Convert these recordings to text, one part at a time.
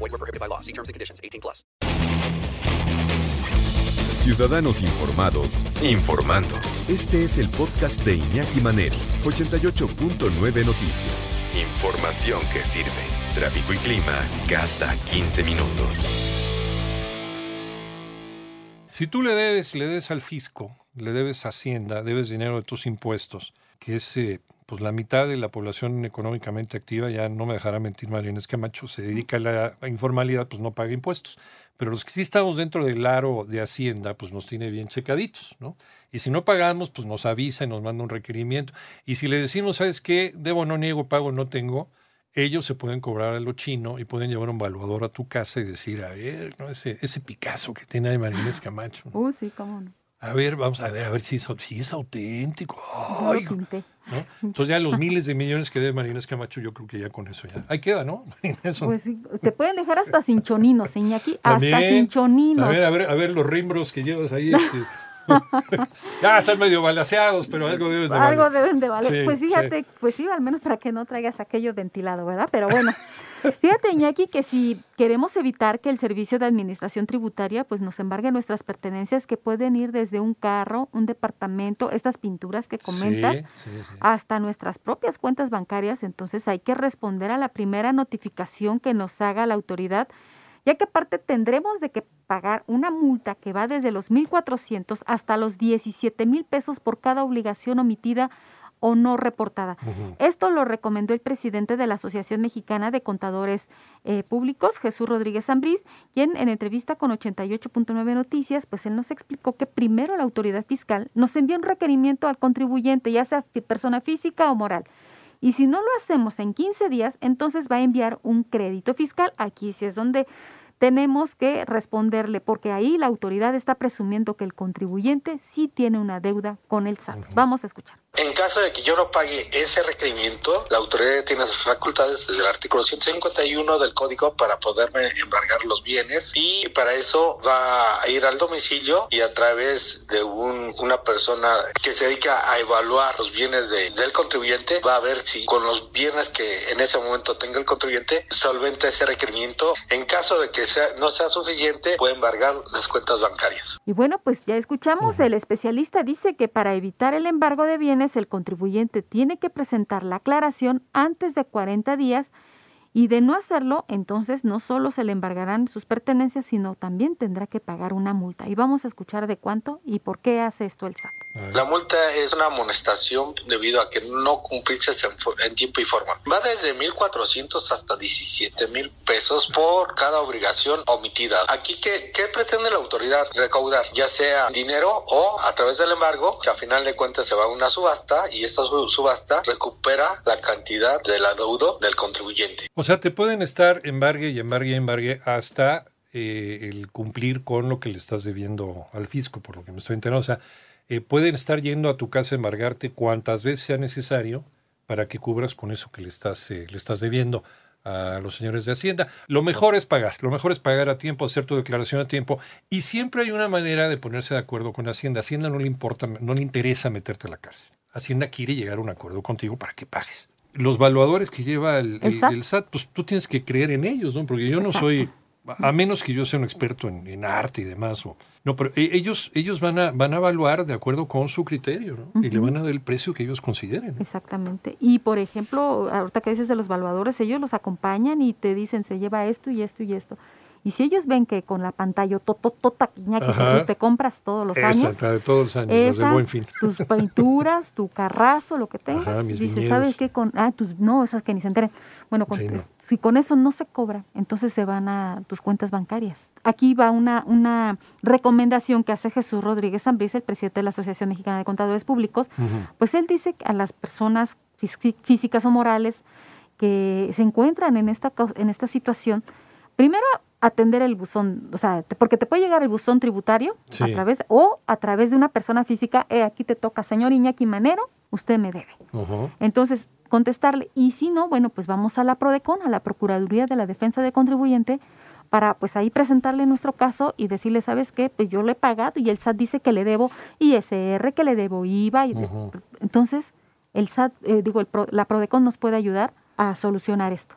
Void were prohibited by law. See terms and conditions. 18 plus. Ciudadanos informados, informando. Este es el podcast de Iñaki Manero, 88.9 Noticias. Información que sirve. Tráfico y clima cada 15 minutos. Si tú le debes, le debes al fisco, le debes a Hacienda, debes dinero de tus impuestos, que es eh, pues la mitad de la población económicamente activa, ya no me dejará mentir María Inés Camacho, se dedica a la informalidad, pues no paga impuestos. Pero los que sí estamos dentro del aro de Hacienda, pues nos tiene bien checaditos, ¿no? Y si no pagamos, pues nos avisa y nos manda un requerimiento. Y si le decimos, ¿sabes qué? Debo, no niego, pago, no tengo, ellos se pueden cobrar a lo chino y pueden llevar un evaluador a tu casa y decir, a ver, ¿no? ese, ese Picasso que tiene ahí María Inés Camacho. ¿no? Uh, sí, cómo no. A ver, vamos a ver, a ver si es, si es auténtico. Ay. ¿no? Entonces ya los miles de millones que debe María Inés Camacho, yo creo que ya con eso ya. Ahí queda, ¿no? Eso. Pues sí, te pueden dejar hasta sin choninos, Iñaki, hasta También. sin choninos. A ver, a ver, a ver los rimbros que llevas ahí. este. ya están medio balaseados, pero algo debes de Algo valer. deben de valer. Sí, pues sí. fíjate, pues sí, al menos para que no traigas aquello ventilado, ¿verdad? Pero bueno, fíjate, Iñaki, que si queremos evitar que el servicio de administración tributaria pues nos embargue nuestras pertenencias que pueden ir desde un carro, un departamento, estas pinturas que comentas, sí. hasta nuestras propias cuentas bancarias, entonces hay que responder a la primera notificación que nos haga la autoridad, ya que aparte tendremos de que pagar una multa que va desde los 1.400 hasta los 17 mil pesos por cada obligación omitida o no reportada. Esto lo recomendó el presidente de la Asociación Mexicana de Contadores eh, Públicos, Jesús Rodríguez Zambriz, quien en entrevista con 88.9 Noticias, pues él nos explicó que primero la autoridad fiscal nos envía un requerimiento al contribuyente, ya sea persona física o moral. Y si no lo hacemos en 15 días, entonces va a enviar un crédito fiscal. Aquí sí es donde tenemos que responderle, porque ahí la autoridad está presumiendo que el contribuyente sí tiene una deuda con el SAT. Vamos a escuchar. En caso de que yo no pague ese requerimiento, la autoridad tiene sus facultades del artículo 151 del código para poderme embargar los bienes y para eso va a ir al domicilio y a través de un- una persona que se dedica a evaluar los bienes de- del contribuyente va a ver si con los bienes que en ese momento tenga el contribuyente solventa ese requerimiento. En caso de que sea- no sea suficiente, puede embargar las cuentas bancarias. Y bueno, pues ya escuchamos, el especialista dice que para evitar el embargo de bienes, el contribuyente tiene que presentar la aclaración antes de 40 días y de no hacerlo, entonces no solo se le embargarán sus pertenencias, sino también tendrá que pagar una multa. Y vamos a escuchar de cuánto y por qué hace esto el SAT. La multa es una amonestación debido a que no cumpliste en, tiempo y forma. Va desde 1.400 hasta 17 mil pesos por cada obligación omitida. Aquí, ¿qué, ¿qué pretende la autoridad recaudar? Ya sea dinero o a través del embargo, que a final de cuentas se va a una subasta y esta su- subasta recupera la cantidad del adeudo del contribuyente. O sea, te pueden estar embargue y embargue y embargue hasta eh, el cumplir con lo que le estás debiendo al fisco, por lo que me estoy enterando. O sea, eh, pueden estar yendo a tu casa a embargarte cuantas veces sea necesario para que cubras con eso que le estás, eh, le estás debiendo a los señores de Hacienda. Lo mejor es pagar, lo mejor es pagar a tiempo, hacer tu declaración a tiempo y siempre hay una manera de ponerse de acuerdo con Hacienda. Hacienda no le importa, no le interesa meterte a la cárcel. Hacienda quiere llegar a un acuerdo contigo para que pagues. Los valuadores que lleva el, SAT. el SAT, pues tú tienes que creer en ellos, ¿no? Porque yo no Exacto. soy, a menos que yo sea un experto en, en arte y demás, o, no, pero e- ellos, ellos van a, van a evaluar de acuerdo con su criterio, ¿no? Y le van a dar el precio que ellos consideren. ¿no? Exactamente. Y por ejemplo, ahorita que dices de los valuadores, ellos los acompañan y te dicen, se lleva esto y esto y esto. Y si ellos ven que con la pantalla tototota que tú te compras todos los Esa, años, de todos los años, las de esa, buen fin. tus pinturas, tu carrazo, lo que tengas, Ajá, mis viñedos. ¿sabes qué? Con, ah, tus, no, esas que ni se enteren. Bueno, con- Sí, no. si con eso no se cobra, entonces se van a tus cuentas bancarias. Aquí va una, una recomendación que hace Jesús Rodríguez Zambriz, el presidente de la Asociación Mexicana de Contadores Públicos, pues él dice que a las personas fí- físicas o morales que se encuentran en esta, en esta situación, primero atender el buzón, o sea, porque te puede llegar el buzón tributario Sí. a través o a través de una persona física, eh, aquí te toca, señor Iñaki Manero, usted me debe. Entonces, contestarle, y si no, bueno, pues vamos a la PRODECON, a la Procuraduría de la Defensa del Contribuyente, para pues ahí presentarle nuestro caso y decirle, ¿sabes qué? Pues yo lo he pagado y el SAT dice que le debo ISR, que le debo IVA. Y. Entonces, el SAT, eh, digo, el Pro- la PRODECON nos puede ayudar a solucionar esto.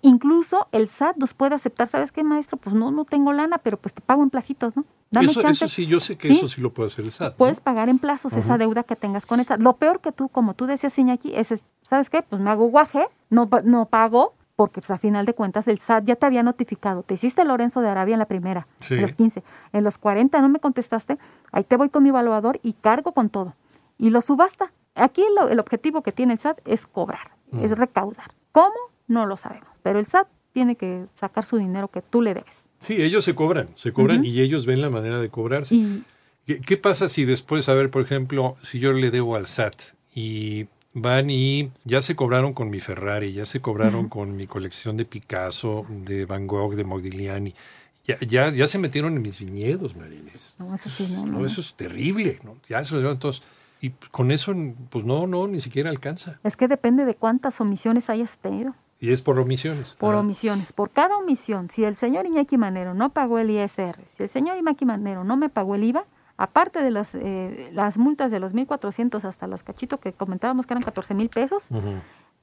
Incluso el SAT nos puede aceptar, ¿sabes qué, maestro? Pues no, no tengo lana, pero pues te pago en placitos, ¿no? Dame Eso, chance. eso sí, yo sé que Sí. eso sí lo puede hacer el SAT. ¿no? Puedes pagar en plazos esa deuda que tengas con el SAT. Lo peor que tú, como tú decías, Iñaki, es, es, ¿sabes qué? Pues me hago guaje, no, no pago, porque pues a final de cuentas el SAT ya te había notificado. Te hiciste Lorenzo de Arabia en la primera, Sí. en los 15. En los 40 no me contestaste, ahí te voy con mi evaluador y cargo con todo. Y lo subasta. Aquí lo- el objetivo que tiene el SAT es cobrar, Mm. es recaudar. ¿Cómo? No lo sabemos. Pero el SAT tiene que sacar su dinero que tú le debes. Sí, ellos se cobran, se cobran y ellos ven la manera de cobrarse. Y ¿Qué, qué pasa si después, a ver, por ejemplo, si yo le debo al SAT y van y ya se cobraron con mi Ferrari, ya se cobraron con mi colección de Picasso, de Van Gogh, de Modigliani, ya, ya, ya se metieron en mis viñedos, Marines. no, eso sí, no, no, No, no. eso es terrible, ¿no? Ya se lo llevan todos. Y con eso, pues no, no, ni siquiera alcanza. Es que depende de cuántas omisiones hayas tenido. Y es por omisiones. Por Ah. omisiones. Por cada omisión, si el señor Iñaki Manero no pagó el ISR, si el señor Iñaki Manero no me pagó el IVA, aparte de las, eh, las multas de los 1.400 hasta los cachitos que comentábamos que eran 14 mil pesos,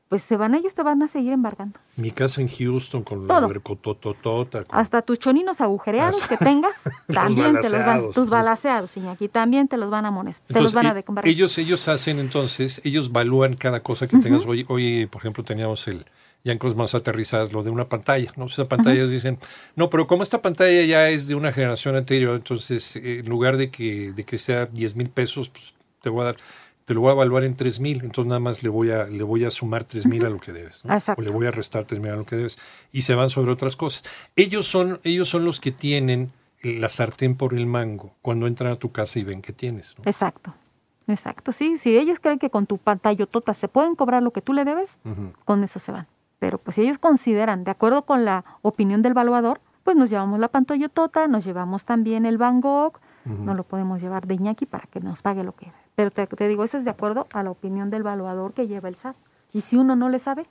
pues se van ellos te van a seguir embargando. Mi casa en Houston con la Todo. huercotototota, con- Hasta tus choninos agujereados que tengas, también te los van, tus sí. balaceados, Iñaki, también te los van a amonestar, te los van a e- decombarar. ellos, ellos hacen entonces, ellos valúan cada cosa que tengas. Hoy, hoy, por ejemplo, teníamos el, ya en cosas más aterrizadas, lo de una pantalla, ¿no? Esa pantalla dicen, no, pero como esta pantalla ya es de una generación anterior, entonces eh, en lugar de que, de que sea 10 mil pesos, pues te voy a dar, te lo voy a evaluar en 3 mil, entonces nada más le voy a, le voy a sumar 3 mil a lo que debes, ¿no? Exacto. O le voy a restar 3 mil a lo que debes. Y se van sobre otras cosas. Ellos son, ellos son los que tienen la sartén por el mango cuando entran a tu casa y ven que tienes, ¿no? Exacto, exacto. Sí, si ellos creen que con tu pantallotota se pueden cobrar lo que tú le debes, con eso se van. Pero pues si ellos consideran, de acuerdo con la opinión del evaluador, pues nos llevamos la pantallotota, nos llevamos también el Van Gogh, no lo podemos llevar de Iñaki para que nos pague lo que. Pero te, te digo, eso es de acuerdo a la opinión del evaluador que lleva el SAT. Y si uno no le sabe,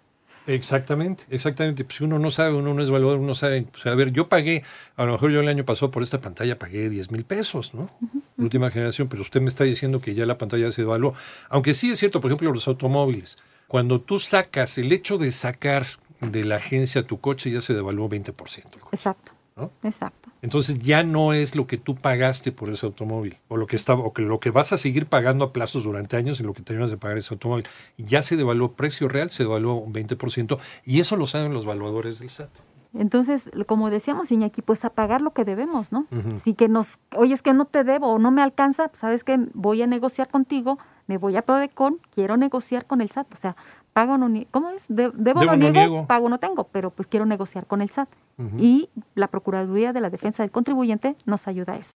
Exactamente, exactamente. Pues si uno no sabe, uno no es valor, uno sabe. Pues, a ver, yo pagué, a lo mejor yo el año pasado por esta pantalla pagué 10 mil pesos, ¿no? La última generación, pero usted me está diciendo que ya la pantalla se devaluó. Aunque sí es cierto, por ejemplo, los automóviles. Cuando tú sacas, el hecho de sacar de la agencia tu coche ya se devaluó 20%. el coche, exacto, ¿no? exacto. Entonces ya no es lo que tú pagaste por ese automóvil, o lo que estaba, o que lo que vas a seguir pagando a plazos durante años en lo que terminas de pagar ese automóvil. Ya se devaluó precio real, se devaluó un 20%, y eso lo saben los evaluadores del SAT. Entonces, como decíamos, Iñaki, pues a pagar lo que debemos, ¿no? Ujú. Así que nos, oye, es que no te debo o no me alcanza, pues, sabes que voy a negociar contigo, me voy a Prodecon, quiero negociar con el SAT, o sea, pago no ¿cómo es? De- debo, Debo, no no niego, niego. pago no tengo, pero pues quiero negociar con el SAT. Y la Procuraduría de la Defensa del Contribuyente nos ayuda a eso.